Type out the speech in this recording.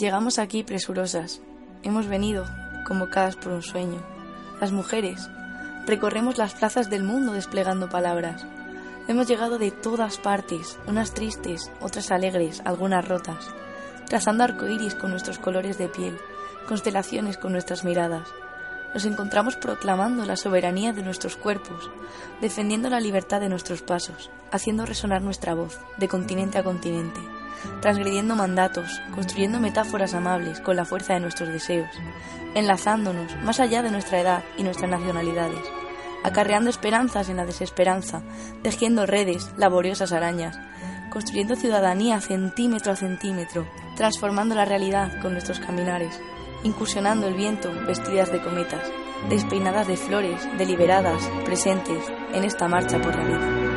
Llegamos aquí presurosas. Hemos venido, convocadas por un sueño. Las mujeres, recorremos las plazas del mundo desplegando palabras. Hemos llegado de todas partes, unas tristes, otras alegres, algunas rotas, trazando arcoíris con nuestros colores de piel, constelaciones con nuestras miradas. Nos encontramos proclamando la soberanía de nuestros cuerpos, defendiendo la libertad de nuestros pasos, haciendo resonar nuestra voz, de continente a continente, transgrediendo mandatos, construyendo metáforas amables con la fuerza de nuestros deseos, enlazándonos más allá de nuestra edad y nuestras nacionalidades acarreando esperanzas en la desesperanza, tejiendo redes, laboriosas arañas, construyendo ciudadanía centímetro a centímetro, transformando la realidad con nuestros caminares, incursionando el viento vestidas de cometas, despeinadas de flores, deliberadas, presentes en esta marcha por la vida.